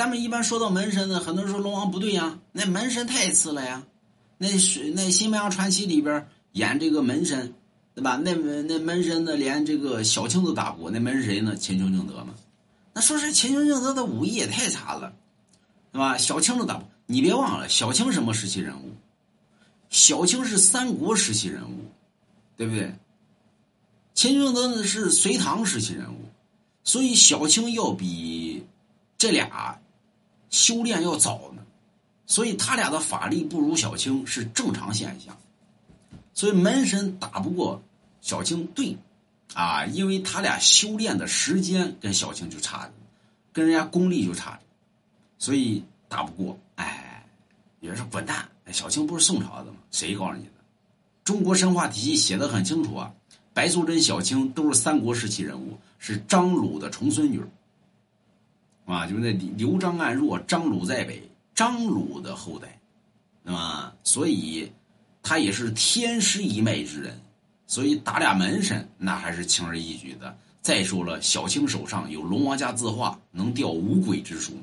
咱们一般说到门神呢，很多人说龙王不对呀，那门神太次了呀。那是那《新白娘传奇》里边演这个门神，对吧？那那门神呢，连这个小青都打不过，那门是谁呢？秦琼敬德嘛。那说是秦琼敬德的武艺也太差了，对吧？小青都打不，你别忘了，小青什么时期人物？小青是三国时期人物，对不对？秦琼敬德呢是隋唐时期人物，所以小青要比这俩修炼要早呢。所以他俩的法力不如小青是正常现象，所以门神打不过小青，对，啊，因为他俩修炼的时间跟小青就差，跟人家功力就差，所以打不过。哎，有人说滚蛋，小青不是宋朝的吗？谁告诉你的？中国神话体系写的很清楚啊，白素贞、小青都是三国时期人物，是张鲁的重孙女啊，就是那刘张暗弱，张鲁在北。张鲁的后代，那么所以他也是天师一脉之人，所以打俩门神那还是轻而易举的。再说了，小青手上有龙王家字画，能调五鬼之术。